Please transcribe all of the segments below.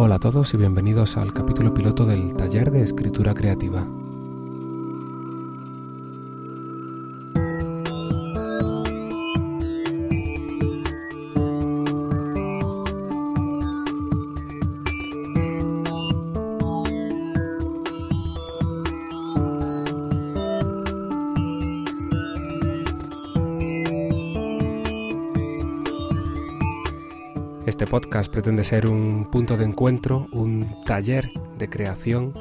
Hola a todos y bienvenidos al capítulo piloto del taller de escritura creativa. Pretende ser un punto de encuentro, un taller de creación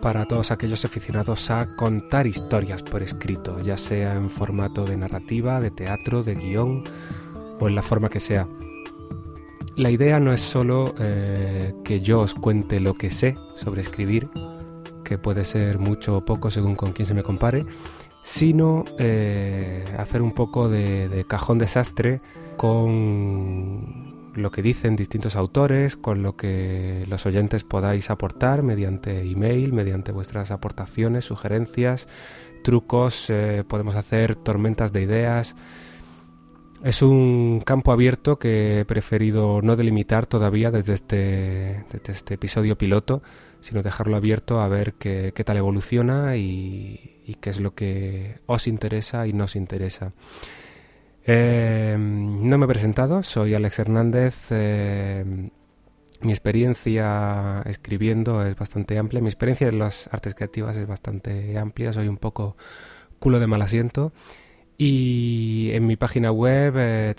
para todos aquellos aficionados a contar historias por escrito, ya sea en formato de narrativa, de teatro, de guion o en la forma que sea. La idea no es solo eh, que yo os cuente lo que sé sobre escribir, que puede ser mucho o poco según con quién se me compare, sino eh, hacer un poco de, de cajón desastre con lo que dicen distintos autores, con lo que los oyentes podáis aportar mediante email, mediante vuestras aportaciones, sugerencias, trucos, eh, podemos hacer tormentas de ideas. Es un campo abierto que he preferido no delimitar todavía desde este, desde este episodio piloto, sino dejarlo abierto a ver qué, qué tal evoluciona y, y qué es lo que os interesa y nos interesa. Eh, no me he presentado, soy Alex Hernández. Eh, mi experiencia escribiendo es bastante amplia, mi experiencia en las artes creativas es bastante amplia, soy un poco culo de mal asiento. Y en mi página web eh,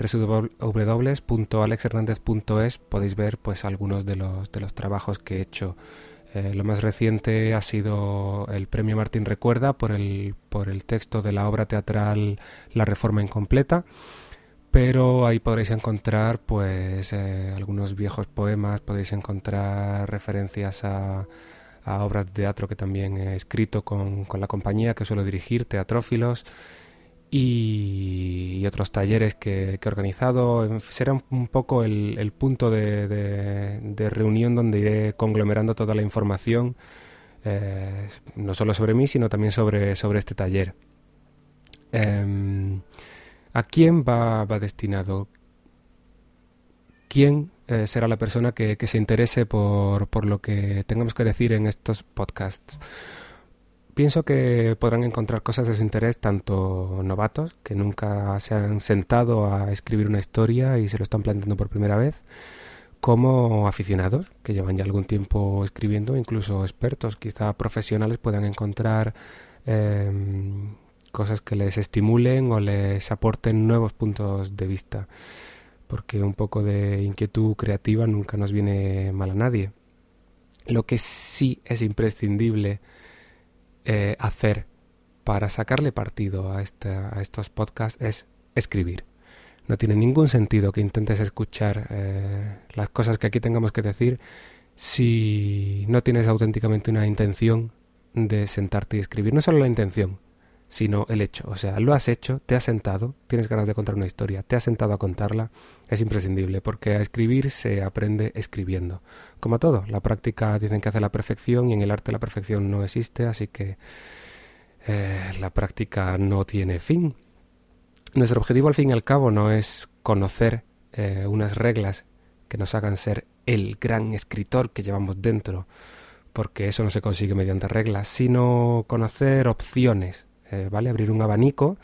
www.alexhernandez.es podéis ver pues algunos de los, de los trabajos que he hecho eh, lo más reciente ha sido el Premio Martín Recuerda por el, por el texto de la obra teatral La Reforma Incompleta, pero ahí podréis encontrar pues eh, algunos viejos poemas, podéis encontrar referencias a, a, obras de teatro que también he escrito con, con la compañía que suelo dirigir, Teatrófilos, y, otros talleres que, he organizado. Será un, poco el, punto de, reunión donde iré conglomerando toda la información, eh, no solo sobre mí, sino también sobre, sobre este taller. Eh, ¿A quién va, va destinado? ¿Quién eh, será la persona que, que se interese por, por lo que tengamos que decir en estos podcasts? Pienso que podrán encontrar cosas de su interés tanto novatos, que nunca se han sentado a escribir una historia y se lo están planteando por primera vez, como aficionados, que llevan ya algún tiempo escribiendo, incluso expertos, quizá profesionales, puedan encontrar eh, cosas que les estimulen o les aporten nuevos puntos de vista, porque un poco de inquietud creativa nunca nos viene mal a nadie. Lo que sí es imprescindible eh, hacer para sacarle partido a, esta, a, estos podcasts es escribir. No tiene ningún sentido que intentes escuchar eh, las cosas que aquí tengamos que decir si no tienes auténticamente una intención de sentarte y escribir. No solo la intención, sino el hecho. O sea, lo has hecho, te has sentado, tienes ganas de contar una historia, te has sentado a contarla, es imprescindible, porque a escribir se aprende escribiendo. Como todo, la práctica dicen que hace la perfección y en el arte la perfección no existe, así que eh, la práctica no tiene fin. Nuestro objetivo al fin y al cabo no es conocer eh, unas reglas que nos hagan ser el gran escritor que llevamos dentro, porque eso no se consigue mediante reglas, sino conocer opciones eh, ¿vale? Abrir un abanico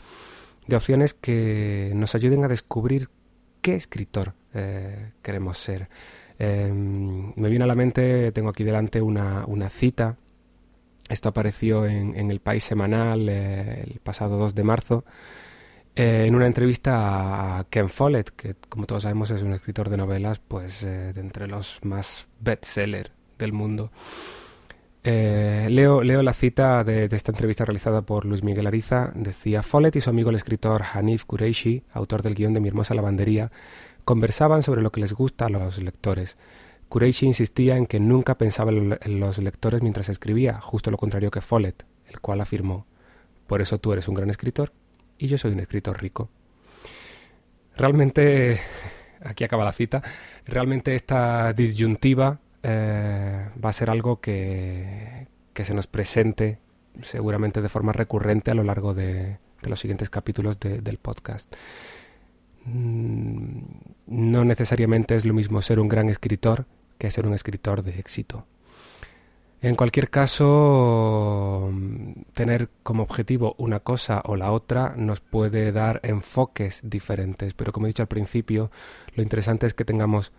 de opciones que nos ayuden a descubrir qué escritor eh, queremos ser. Eh, me viene a la mente, tengo aquí delante una, cita. Esto apareció en, el País Semanal eh, el pasado 2 de marzo en una entrevista a Ken Follett, que como todos sabemos es un escritor de novelas, pues de entre los más bestseller del mundo. Eh, leo, leo, la cita de, esta entrevista realizada por Luis Miguel Ariza. Decía, Follett y su amigo el escritor Hanif Kureishi, autor del guion de Mi hermosa lavandería, conversaban sobre lo que les gusta a los lectores. Kureishi insistía en que nunca pensaba en los lectores mientras escribía, justo lo contrario que Follett, el cual afirmó, por eso tú eres un gran escritor y yo soy un escritor rico. Realmente, aquí acaba la cita, realmente esta disyuntiva eh, va a ser algo que, que, se nos presente seguramente de forma recurrente a lo largo de, los siguientes capítulos de, del podcast. Mm, no necesariamente es lo mismo ser un gran escritor que ser un escritor de éxito. En cualquier caso, tener como objetivo una cosa o la otra nos puede dar enfoques diferentes, pero como he dicho al principio, lo interesante es que tengamos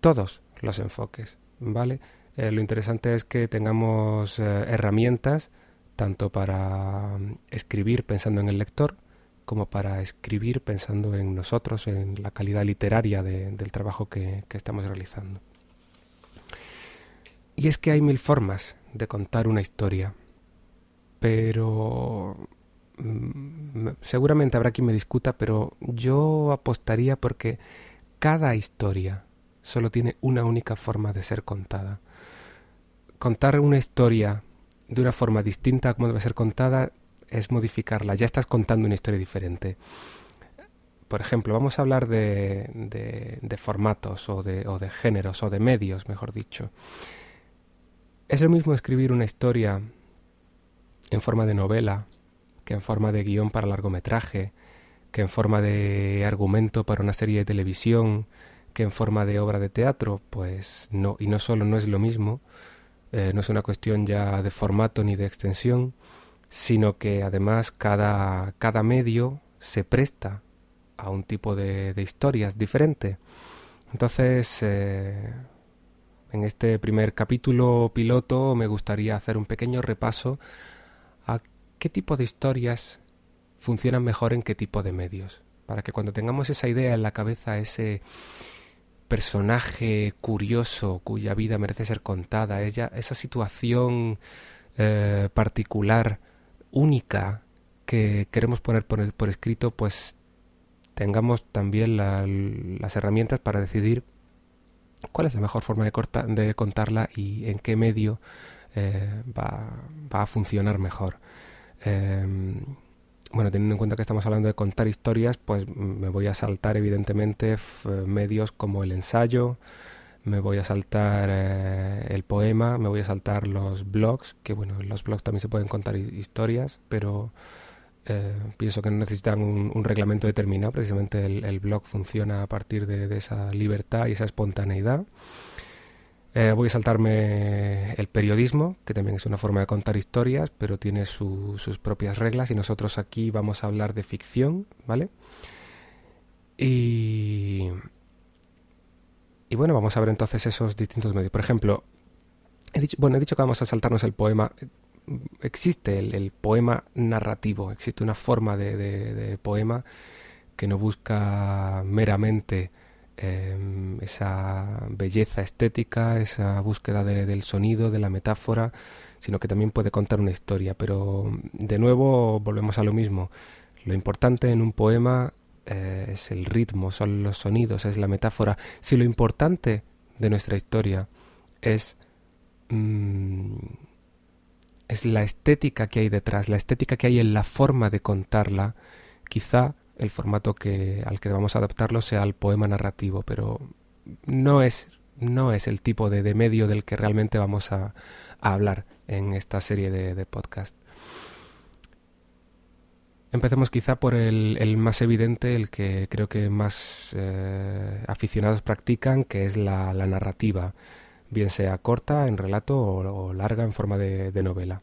todos los enfoques, ¿vale? Eh, lo interesante es que tengamos eh, herramientas tanto para mm, escribir pensando en el lector como para escribir pensando en nosotros, en la calidad literaria del trabajo que, estamos realizando. Y es que hay mil formas de contar una historia, pero mm, seguramente habrá quien me discuta, pero yo apostaría porque cada historia solo tiene una única forma de ser contada. Contar una historia de una forma distinta a como debe ser contada es modificarla, ya estás contando una historia diferente. Por ejemplo, vamos a hablar de, de, formatos o de, o de géneros o de medios, mejor dicho. Es lo mismo escribir una historia en forma de novela que en forma de guion para largometraje, que en forma de argumento para una serie de televisión, que en forma de obra de teatro, pues no, y no solo no es lo mismo, eh, no es una cuestión ya de formato ni de extensión, sino que además cada, cada medio se presta a un tipo de, historias diferente. Entonces, eh, en este primer capítulo piloto me gustaría hacer un pequeño repaso a qué tipo de historias funcionan mejor en qué tipo de medios, para que cuando tengamos esa idea en la cabeza, ese personaje curioso cuya vida merece ser contada, ella, esa situación eh, particular única que queremos poner por, escrito, pues tengamos también las herramientas para decidir cuál es la mejor forma de, de contarla y en qué medio eh, va, a funcionar mejor. Em, bueno, teniendo en cuenta que estamos hablando de contar historias, pues me voy a saltar evidentemente medios como el ensayo, me voy a saltar eh, el poema, me voy a saltar los blogs, que bueno, en los blogs también se pueden contar historias, pero eh, pienso que no necesitan un, reglamento determinado, precisamente el, blog funciona a partir de, esa libertad y esa espontaneidad. Eh, voy a saltarme el periodismo, que también es una forma de contar historias, pero tiene sus propias reglas y nosotros aquí vamos a hablar de ficción, ¿vale? Y y bueno, vamos a ver entonces esos distintos medios. Por ejemplo, he dicho, bueno, he dicho que vamos a saltarnos el poema. Existe el, poema narrativo, existe una forma de, poema que no busca meramente em, esa belleza estética, esa búsqueda del sonido, de la metáfora, sino que también puede contar una historia. Pero de nuevo volvemos a lo mismo. Lo importante en un poema eh, es el ritmo, son los sonidos, es la metáfora. Si lo importante de nuestra historia es, mm, es la estética que hay detrás, la estética que hay en la forma de contarla, quizá el formato que, al que vamos a adaptarlo sea el poema narrativo, pero no es, no es el tipo de, medio del que realmente vamos a, hablar en esta serie de, de podcast. Empecemos quizá por el, más evidente, el que creo que más eh, aficionados practican, que es la, narrativa, bien sea corta en relato o, larga en forma de, novela.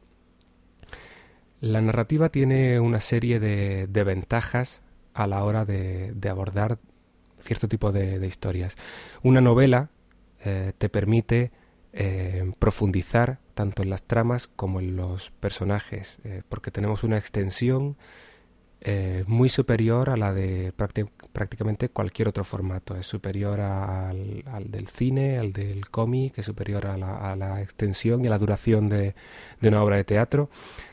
La narrativa tiene una serie de, ventajas a la hora de, abordar cierto tipo de, historias. Una novela eh, te permite eh, profundizar tanto en las tramas como en los personajes, porque tenemos una extensión eh, muy superior a la de prácticamente cualquier otro formato. Es superior al, del cine, al del cómic, es superior a la, extensión y a la duración de, una obra de teatro.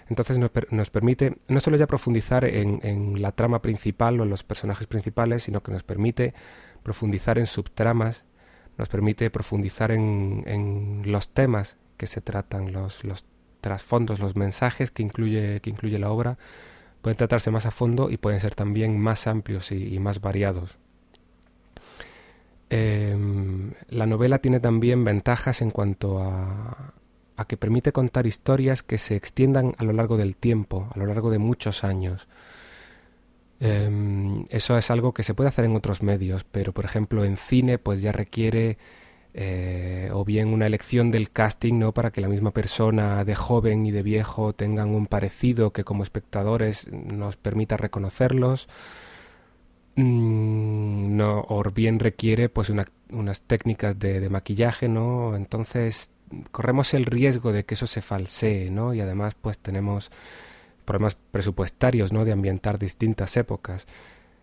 Entonces nos, nos permite no solo ya profundizar en, la trama principal o en los personajes principales, sino que nos permite profundizar en subtramas, nos permite profundizar en, los temas que se tratan, los, los trasfondos, los mensajes que incluye, que incluye la obra pueden tratarse más a fondo y pueden ser también más amplios y, más variados. Em, la novela tiene también ventajas en cuanto a, a, que permite contar historias que se extiendan a lo largo del tiempo, a lo largo de muchos años. Em, eso es algo que se puede hacer en otros medios, pero por ejemplo en cine pues ya requiere eh, o bien una elección del casting no para que la misma persona de joven y de viejo tengan un parecido que como espectadores nos permita reconocerlos. Mm, no o bien requiere pues unas técnicas de, de, maquillaje no entonces corremos el riesgo de que eso se falsee no y además pues tenemos problemas presupuestarios no de ambientar distintas épocas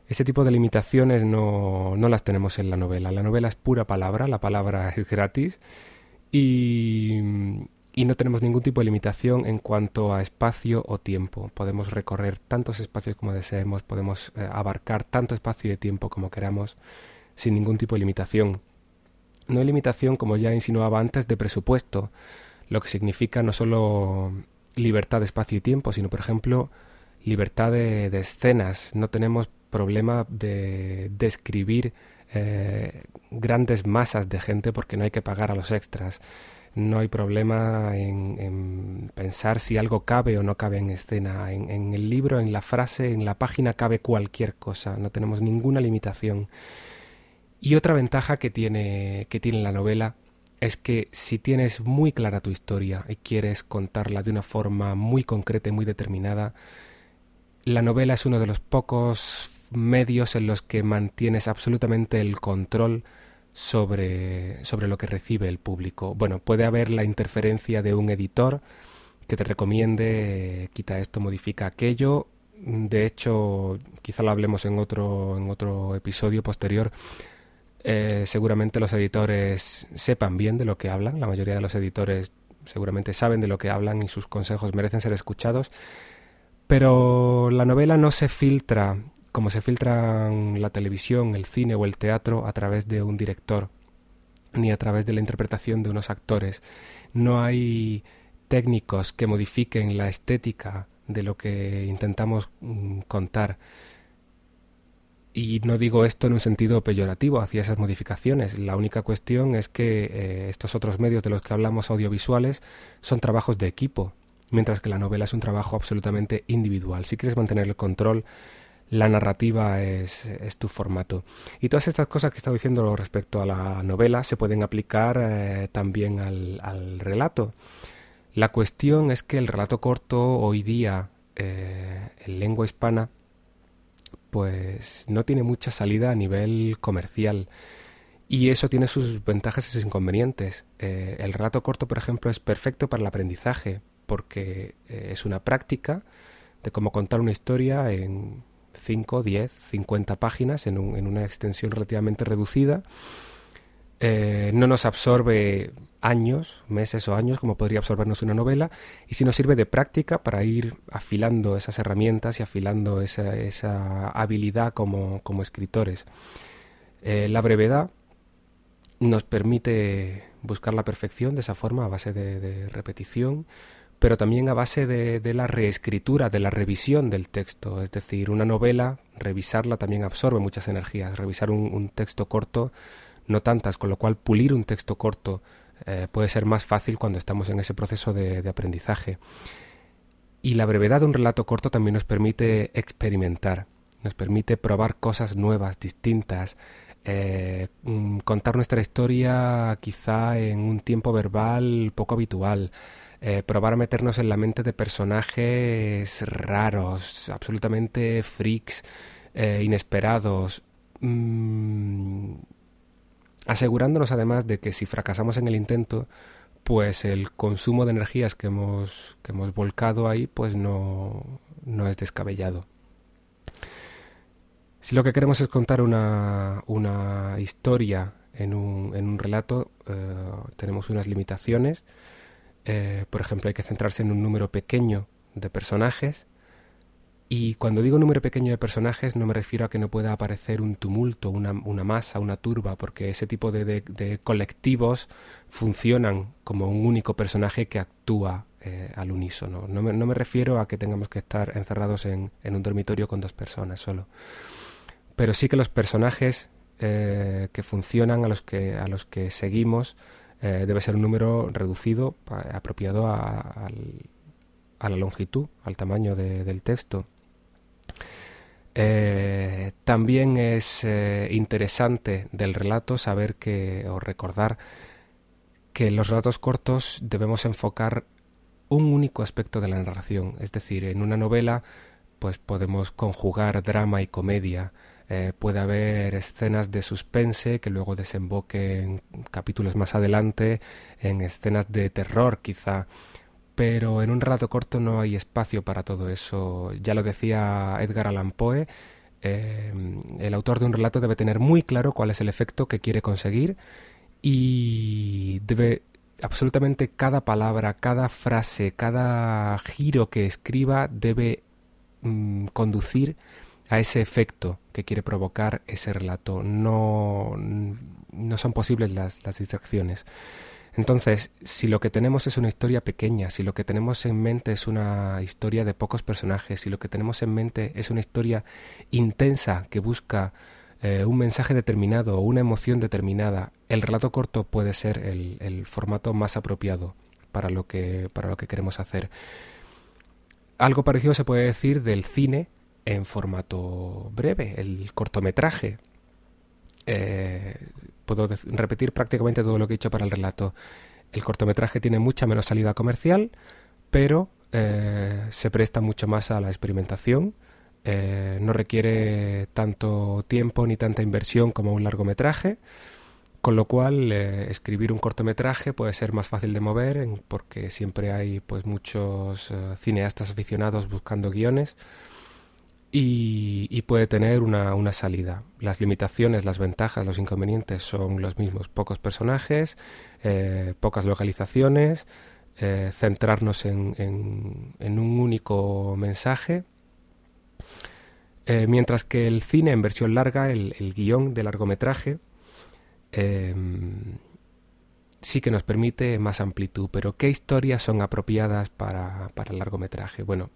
ese tipo de limitaciones no, no las tenemos en la novela. La novela es pura palabra, la palabra es gratis y, y no tenemos ningún tipo de limitación en cuanto a espacio o tiempo. Podemos recorrer tantos espacios como deseemos, podemos eh, abarcar tanto espacio y tiempo como queramos sin ningún tipo de limitación. No hay limitación, como ya insinuaba antes, de presupuesto, lo que significa no solo libertad de espacio y tiempo, sino, por ejemplo, libertad de, de escenas. No tenemos problema de describir eh, grandes masas de gente porque no hay que pagar a los extras. No hay problema en, pensar si algo cabe o no cabe en escena. En, el libro, en la frase, en la página cabe cualquier cosa. No tenemos ninguna limitación. Y otra ventaja que tiene, que tiene la novela es que si tienes muy clara tu historia y quieres contarla de una forma muy concreta y muy determinada, la novela es uno de los pocos medios en los que mantienes absolutamente el control sobre, sobre lo que recibe el público. Bueno, puede haber la interferencia de un editor que te recomiende quita esto, modifica aquello. De hecho, quizá lo hablemos en otro, en otro episodio posterior. Eh, seguramente los editores sepan bien de lo que hablan. La mayoría de los editores seguramente saben de lo que hablan y sus consejos merecen ser escuchados. Pero la novela no se filtra como se filtran la televisión, el cine o el teatro a través de un director, ni a través de la interpretación de unos actores. No hay técnicos que modifiquen la estética de lo que intentamos mm, contar. Y no digo esto en un sentido peyorativo hacia esas modificaciones. La única cuestión es que eh, estos otros medios de los que hablamos audiovisuales son trabajos de equipo, mientras que la novela es un trabajo absolutamente individual. Si quieres mantener el control la narrativa es, tu formato. Y todas estas cosas que he estado diciendo respecto a la novela se pueden aplicar eh, también al, relato. La cuestión es que el relato corto hoy día eh, en lengua hispana pues no tiene mucha salida a nivel comercial. Y eso tiene sus ventajas y sus inconvenientes. Eh, el relato corto, por ejemplo, es perfecto para el aprendizaje, porque es una práctica de cómo contar una historia en 5, 10, 50 páginas en, un, en una extensión relativamente reducida. Eh, no nos absorbe años, meses o años como podría absorbernos una novela y si nos sirve de práctica para ir afilando esas herramientas y afilando esa, esa habilidad como, escritores. Eh, la brevedad nos permite buscar la perfección de esa forma a base de repetición pero también a base de, la reescritura, de la revisión del texto. Es decir, una novela, revisarla también absorbe muchas energías. Revisar un, texto corto, no tantas, con lo cual pulir un texto corto eh, puede ser más fácil cuando estamos en ese proceso de, aprendizaje. Y la brevedad de un relato corto también nos permite experimentar, nos permite probar cosas nuevas, distintas, eh, mm, contar nuestra historia quizá en un tiempo verbal poco habitual, eh, probar a meternos en la mente de personajes raros, absolutamente freaks, eh, inesperados, mm, asegurándonos además de que si fracasamos en el intento, pues el consumo de energías que hemos, que hemos volcado ahí, pues no, no es descabellado. Si lo que queremos es contar una, una historia en un, en un relato, eh, tenemos unas limitaciones eh, por ejemplo, hay que centrarse en un número pequeño de personajes. Y cuando digo número pequeño de personajes no me refiero a que no pueda aparecer un tumulto, una, masa, una turba, porque ese tipo de, colectivos funcionan como un único personaje que actúa eh, al unísono. No me, no me, refiero a que tengamos que estar encerrados en, un dormitorio con dos personas solo. Pero sí que los personajes eh, que funcionan, a los que, a los que seguimos, eh, debe ser un número reducido, apropiado a, la longitud, al tamaño del texto. Eh, también es eh, interesante del relato saber que o recordar que en los relatos cortos debemos enfocar un único aspecto de la narración, es decir, en una novela pues podemos conjugar drama y comedia, eh, puede haber escenas de suspense que luego desemboquen capítulos más adelante en escenas de terror quizá, pero en un relato corto no hay espacio para todo eso. Ya lo decía Edgar Allan Poe, eh, el autor de un relato debe tener muy claro cuál es el efecto que quiere conseguir y debe absolutamente cada palabra, cada frase, cada giro que escriba debe mm, conducir a ese efecto que quiere provocar ese relato. No, no son posibles las, las distracciones. Entonces, si lo que tenemos es una historia pequeña, si lo que tenemos en mente es una historia de pocos personajes, si lo que tenemos en mente es una historia intensa que busca eh, un mensaje determinado o una emoción determinada, el relato corto puede ser el, el, formato más apropiado para lo, que, para lo que queremos hacer. Algo parecido se puede decir del cine en formato breve, el cortometraje. Eh, puedo repetir prácticamente todo lo que he dicho para el relato. El cortometraje tiene mucha menos salida comercial, pero eh, se presta mucho más a la experimentación. Eh, no requiere tanto tiempo ni tanta inversión como un largometraje, con lo cual escribir un cortometraje puede ser más fácil de mover porque siempre hay pues muchos cineastas aficionados buscando guiones y, puede tener una, una, salida. Las limitaciones, las ventajas, los inconvenientes son los mismos. Pocos personajes, eh, pocas localizaciones, eh, centrarnos en, en, un único mensaje. Eh, mientras que el cine en versión larga, el, el guion de largometraje, em, sí que nos permite más amplitud. Pero ¿qué historias son apropiadas para, para el largometraje? Bueno,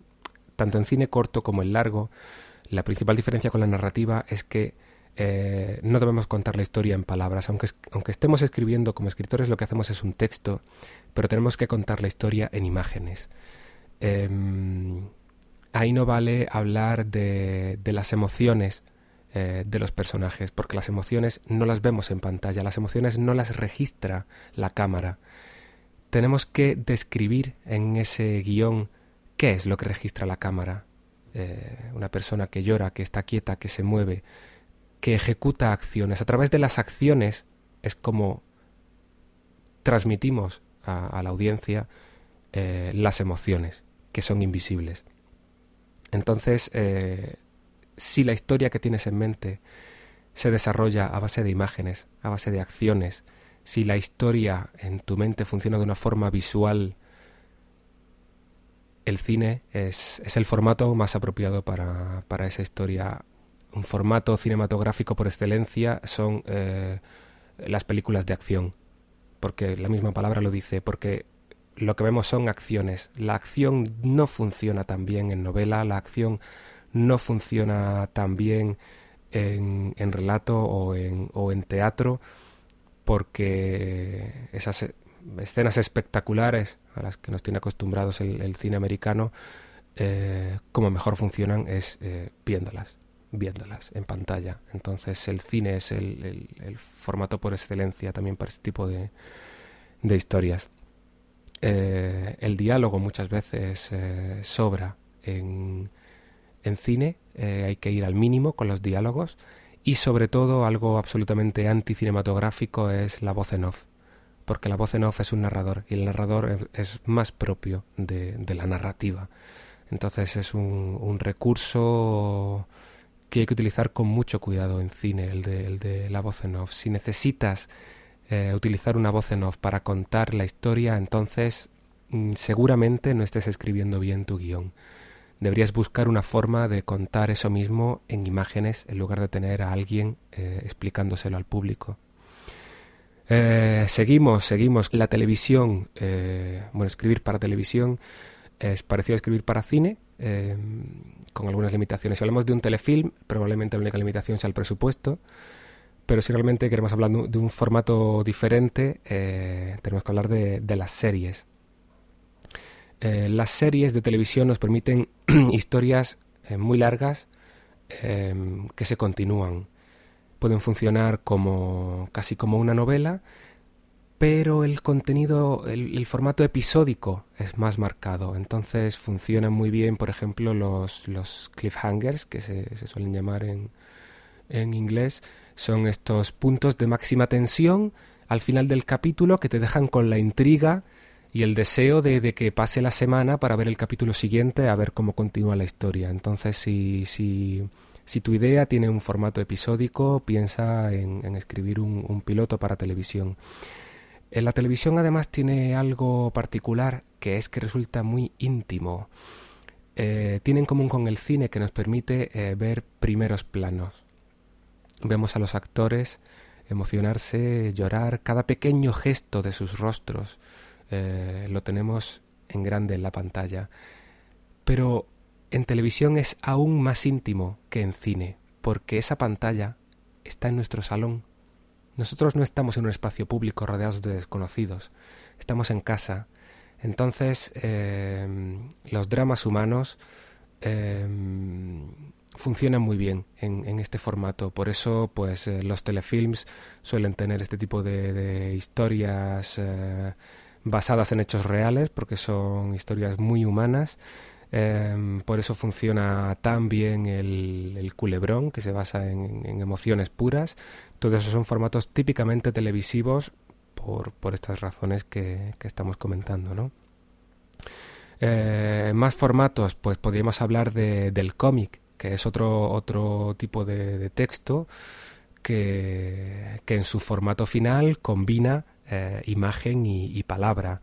tanto en cine corto como en largo, la principal diferencia con la narrativa es que eh, no debemos contar la historia en palabras. Aunque, aunque estemos escribiendo como escritores, lo que hacemos es un texto, pero tenemos que contar la historia en imágenes. Em, ahí no vale hablar de, las emociones eh, de los personajes, porque las emociones no las vemos en pantalla, las emociones no las registra la cámara. Tenemos que describir en ese guion ¿Qué es lo que registra la cámara? Eh, una persona que llora, que está quieta, que se mueve, que ejecuta acciones. A través de las acciones es como transmitimos a, la audiencia eh, las emociones, que son invisibles. Entonces, eh, si la historia que tienes en mente se desarrolla a base de imágenes, a base de acciones, si la historia en tu mente funciona de una forma visual el cine es, es el formato más apropiado para, para, esa historia. Un formato cinematográfico por excelencia son eh, las películas de acción, porque la misma palabra lo dice, porque lo que vemos son acciones. La acción no funciona tan bien en novela, la acción no funciona tan bien en, en relato o en, o en teatro, porque esas escenas espectaculares a las que nos tiene acostumbrados el, cine americano, eh, como mejor funcionan es eh, viéndolas, viéndolas en pantalla. Entonces el cine es el, formato por excelencia también para este tipo de, de historias. Eh, el diálogo muchas veces sobra en, en cine, hay que ir al mínimo con los diálogos y sobre todo algo absolutamente anticinematográfico es la voz en off porque la voz en off es un narrador y el narrador es más propio de, la narrativa. Entonces es un, recurso que hay que utilizar con mucho cuidado en cine, el de, la voz en off. Si necesitas eh, utilizar una voz en off para contar la historia, entonces mm, seguramente no estés escribiendo bien tu guion. Deberías buscar una forma de contar eso mismo en imágenes en lugar de tener a alguien eh, explicándoselo al público. Eh, seguimos, seguimos. La televisión, eh, bueno, escribir para televisión es parecido a escribir para cine, eh, con algunas limitaciones. Si hablamos de un telefilm, probablemente la única limitación sea el presupuesto, pero si realmente queremos hablar de un formato diferente, tenemos que hablar de, las series. las series de televisión nos permiten historias muy largas, que se continúan. Pueden funcionar como casi como una novela, pero el contenido, el, formato episódico es más marcado. Entonces funcionan muy bien, por ejemplo, los, los cliffhangers, que se, se suelen llamar en, en inglés, son estos puntos de máxima tensión al final del capítulo que te dejan con la intriga y el deseo de, de, que pase la semana para ver el capítulo siguiente, a ver cómo continúa la historia. Entonces, si, si, si tu idea tiene un formato episódico, piensa en, escribir un, piloto para televisión. En la televisión además tiene algo particular que es que resulta muy íntimo. Eh, tiene en común con el cine que nos permite eh, ver primeros planos. Vemos a los actores emocionarse, llorar, cada pequeño gesto de sus rostros eh, lo tenemos en grande en la pantalla. Pero en televisión es aún más íntimo que en cine, porque esa pantalla está en nuestro salón, nosotros no estamos en un espacio público rodeados de desconocidos, estamos en casa. Entonces, em, los dramas humanos em, funcionan muy bien en, este formato. Por eso, pues, eh, los telefilms suelen tener este tipo de, historias eh, basadas en hechos reales, porque son historias muy humanas. Em, por eso funciona tan bien el, culebrón, que se basa en, emociones puras. Todos esos son formatos típicamente televisivos por, estas razones que, estamos comentando, ¿no? Eh, más formatos, pues podríamos hablar de, del cómic, que es otro, otro tipo de, texto que, que, en su formato final combina eh, imagen y palabra.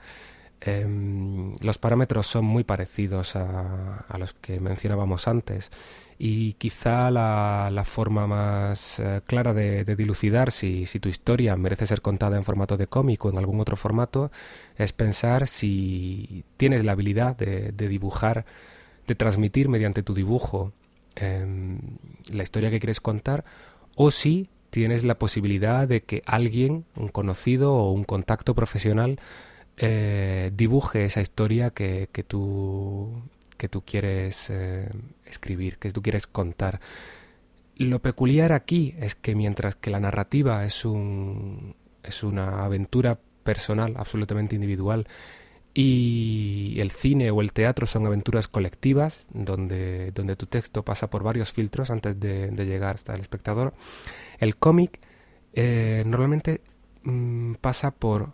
Em, los parámetros son muy parecidos a, los que mencionábamos antes y quizá la, forma más eh, clara de, dilucidar si, tu historia merece ser contada en formato de cómic o en algún otro formato es pensar si tienes la habilidad de, dibujar, de transmitir mediante tu dibujo em, la historia que quieres contar o si tienes la posibilidad de que alguien, un conocido o un contacto profesional, eh, dibuje esa historia que, que, tú, que tú quieres eh, escribir, que tú quieres contar. Lo peculiar aquí es que mientras que la narrativa es, un, es una aventura personal, absolutamente individual, y el cine o el teatro son aventuras colectivas, donde, donde tu texto pasa por varios filtros antes de, llegar hasta el espectador, el cómic eh, normalmente mm, pasa por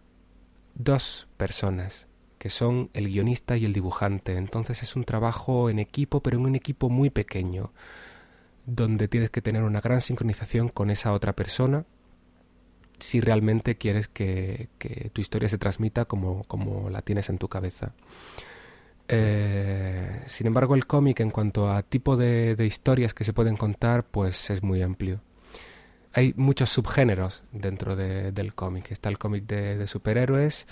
dos personas, que son el guionista y el dibujante. Entonces es un trabajo en equipo, pero en un equipo muy pequeño, donde tienes que tener una gran sincronización con esa otra persona si realmente quieres que, tu historia se transmita como, como, la tienes en tu cabeza. Eh, sin embargo, el cómic en cuanto a tipo de, historias que se pueden contar, pues es muy amplio hay muchos subgéneros dentro del cómic. Está el cómic de, superhéroes.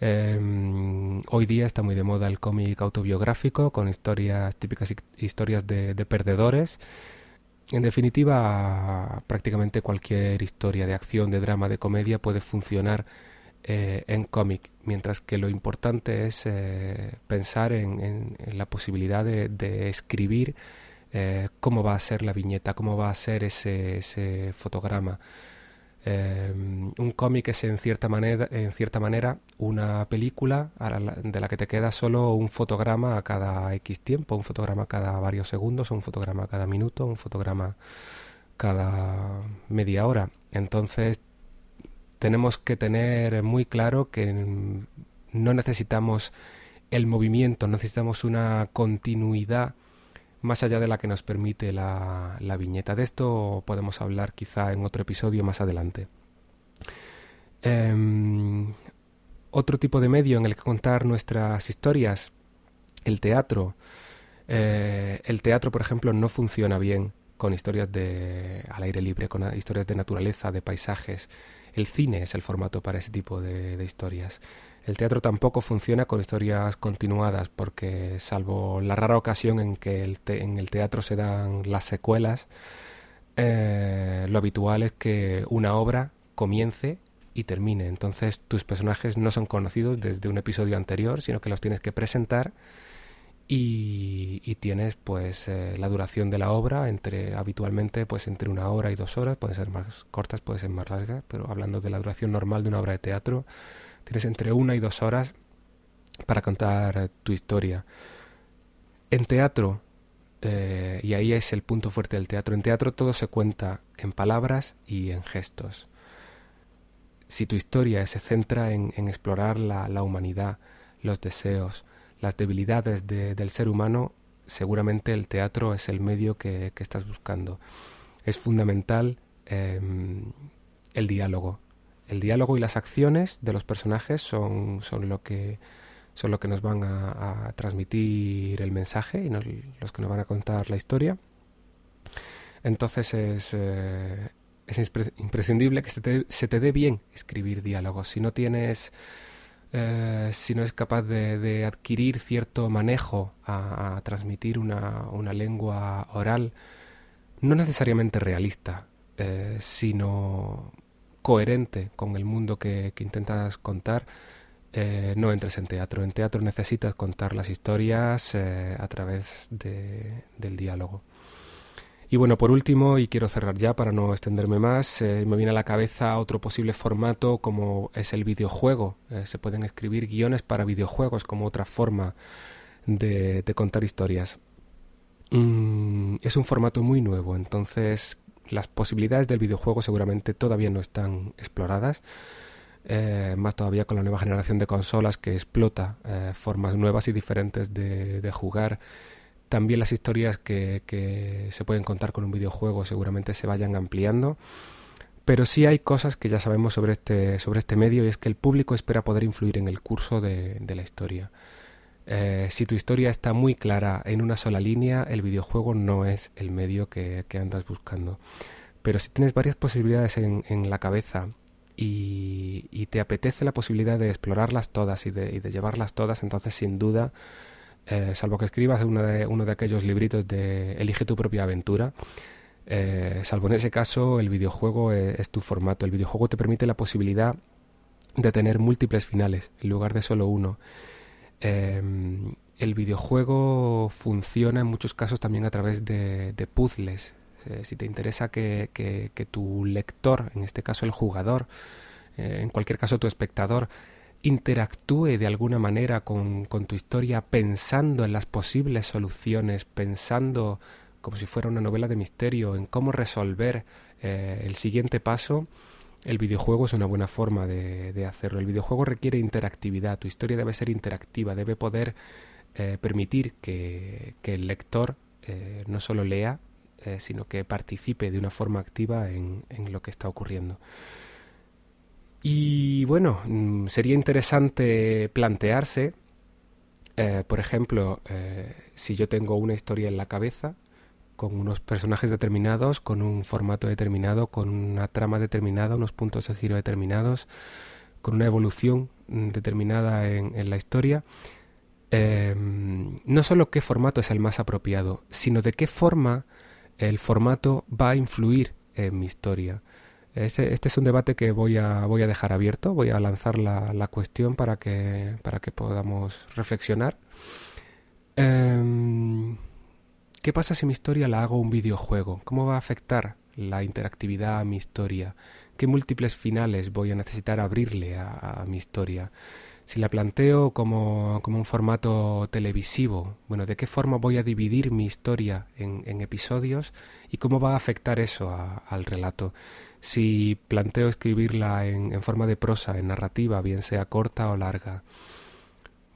Em, hoy día está muy de moda el cómic autobiográfico con historias típicas historias de, perdedores. En definitiva, prácticamente cualquier historia de acción, de drama, de comedia puede funcionar eh, en cómic, mientras que lo importante es eh, pensar en, la posibilidad de escribir eh, cómo va a ser la viñeta, cómo va a ser ese, ese fotograma. Eh, un cómic es en cierta manera, en cierta manera una película de la que te queda solo un fotograma a cada X tiempo, un fotograma cada varios segundos, un fotograma cada minuto, un fotograma cada media hora. Entonces tenemos que tener muy claro que no necesitamos el movimiento, necesitamos una continuidad más allá de la que nos permite la, la viñeta. De esto podemos hablar quizá en otro episodio más adelante. Em, otro tipo de medio en el que contar nuestras historias, el teatro. Eh, el teatro, por ejemplo, no funciona bien con historias de al aire libre, con historias de naturaleza, de paisajes. El cine es el formato para ese tipo de historias. El teatro tampoco funciona con historias continuadas porque salvo la rara ocasión en que el en el teatro se dan las secuelas, eh, lo habitual es que una obra comience y termine. Entonces tus personajes no son conocidos desde un episodio anterior, sino que los tienes que presentar y, tienes pues eh, la duración de la obra entre habitualmente pues entre una hora y dos horas pueden ser más cortas pueden ser más largas pero hablando de la duración normal de una obra de teatro tienes entre una y dos horas para contar tu historia en teatro eh, y ahí es el punto fuerte del teatro en teatro todo se cuenta en palabras y en gestos si tu historia se centra en, explorar la humanidad los deseos las debilidades del ser humano, seguramente el teatro es el medio que, estás buscando. Es fundamental em, el diálogo. El diálogo y las acciones de los personajes son, son lo que son lo que nos van a, transmitir el mensaje y los que nos van a contar la historia. Entonces es, eh, es imprescindible que se te, se te dé bien escribir diálogos. Si no tienes eh, si no es capaz de, adquirir cierto manejo a, transmitir una, una, lengua oral, no necesariamente realista, eh, sino coherente con el mundo que, intentas contar, eh, no entres en teatro. En teatro necesitas contar las historias a través del diálogo. Y bueno, por último, y quiero cerrar ya para no extenderme más, eh, me viene a la cabeza otro posible formato como es el videojuego. Eh, se pueden escribir guiones para videojuegos como otra forma de, contar historias. Mm, es un formato muy nuevo, entonces las posibilidades del videojuego seguramente todavía no están exploradas. Eh, más todavía con la nueva generación de consolas que explota formas nuevas y diferentes de, de jugar también las historias que, se pueden contar con un videojuego seguramente se vayan ampliando. Pero sí hay cosas que ya sabemos sobre este, sobre este medio y es que el público espera poder influir en el curso de, la historia. Eh, si tu historia está muy clara en una sola línea, el videojuego no es el medio que, andas buscando. Pero si tienes varias posibilidades en, la cabeza y, te apetece la posibilidad de explorarlas todas y de, y de llevarlas todas, entonces sin duda eh, salvo que escribas uno de, uno de aquellos libritos de Elige tu propia aventura, eh, salvo en ese caso el videojuego es, tu formato. El videojuego te permite la posibilidad de tener múltiples finales en lugar de solo uno. Em, el videojuego funciona en muchos casos también a través de, puzzles. Eh, si te interesa que, tu lector, en este caso el jugador, en cualquier caso tu espectador, interactúe de alguna manera con, tu historia pensando en las posibles soluciones, pensando como si fuera una novela de misterio, en cómo resolver eh, el siguiente paso, el videojuego es una buena forma de, hacerlo. El videojuego requiere interactividad, tu historia debe ser interactiva, debe poder eh, permitir que, el lector eh, no solo lea, sino que participe de una forma activa en lo que está ocurriendo. Y bueno, mm, sería interesante plantearse, eh, por ejemplo, eh, si yo tengo una historia en la cabeza, con unos personajes determinados, con un formato determinado, con una trama determinada, unos puntos de giro determinados, con una evolución mm, determinada en, la historia, em, no solo qué formato es el más apropiado, sino de qué forma el formato va a influir en mi historia este es un debate que voy a, voy a dejar abierto, voy a lanzar la, la cuestión para que, para que podamos reflexionar. Em, ¿Qué pasa si mi historia la hago un videojuego? ¿Cómo va a afectar la interactividad a mi historia? ¿Qué múltiples finales voy a necesitar abrirle a, mi historia? Si la planteo como, como, un formato televisivo, bueno, ¿de qué forma voy a dividir mi historia en, en episodios y cómo va a afectar eso al relato? si planteo escribirla en, forma de prosa, en narrativa, bien sea corta o larga.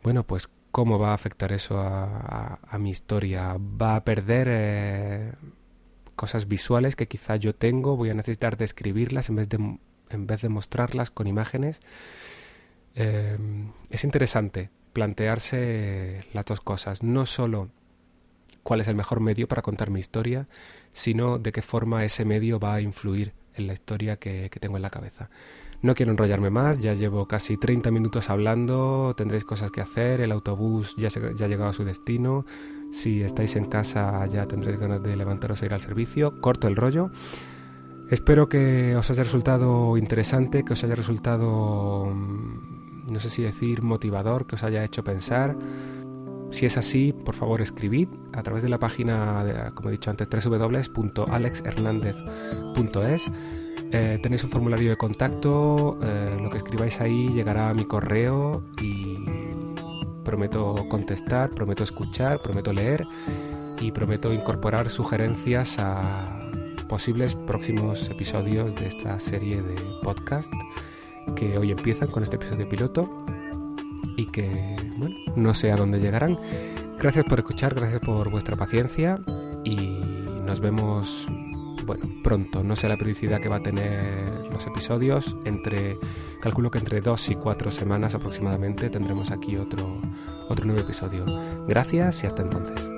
Bueno, pues cómo va a afectar eso a, mi historia. ¿Va a perder eh, cosas visuales que quizá yo tengo? ¿Voy a necesitar describirlas en vez de, en vez de mostrarlas con imágenes? Eh, es interesante plantearse las dos cosas, no solo cuál es el mejor medio para contar mi historia, sino de qué forma ese medio va a influir en la historia que, tengo en la cabeza. No quiero enrollarme más, ya llevo casi 30 minutos hablando, tendréis cosas que hacer, el autobús ya, ya ha llegado a su destino, si estáis en casa ya tendréis ganas de levantaros a ir al servicio, corto el rollo. Espero que os haya resultado interesante, que os haya resultado, mm, no sé si decir motivador, que os haya hecho pensar. Si es así, por favor escribid a través de la página, como he dicho antes, www.alexhernandez.es. Eh, tenéis un formulario de contacto, eh, lo que escribáis ahí llegará a mi correo y prometo contestar, prometo escuchar, prometo leer y prometo incorporar sugerencias a posibles próximos episodios de esta serie de podcast que hoy empiezan con este episodio piloto y que, no sé a dónde llegarán. Gracias por escuchar, gracias por vuestra paciencia y nos vemos, bueno, pronto. No sé la periodicidad que va a tener los episodios. Entre, calculo que entre dos y cuatro semanas aproximadamente tendremos aquí otro, otro nuevo episodio. Gracias y hasta entonces.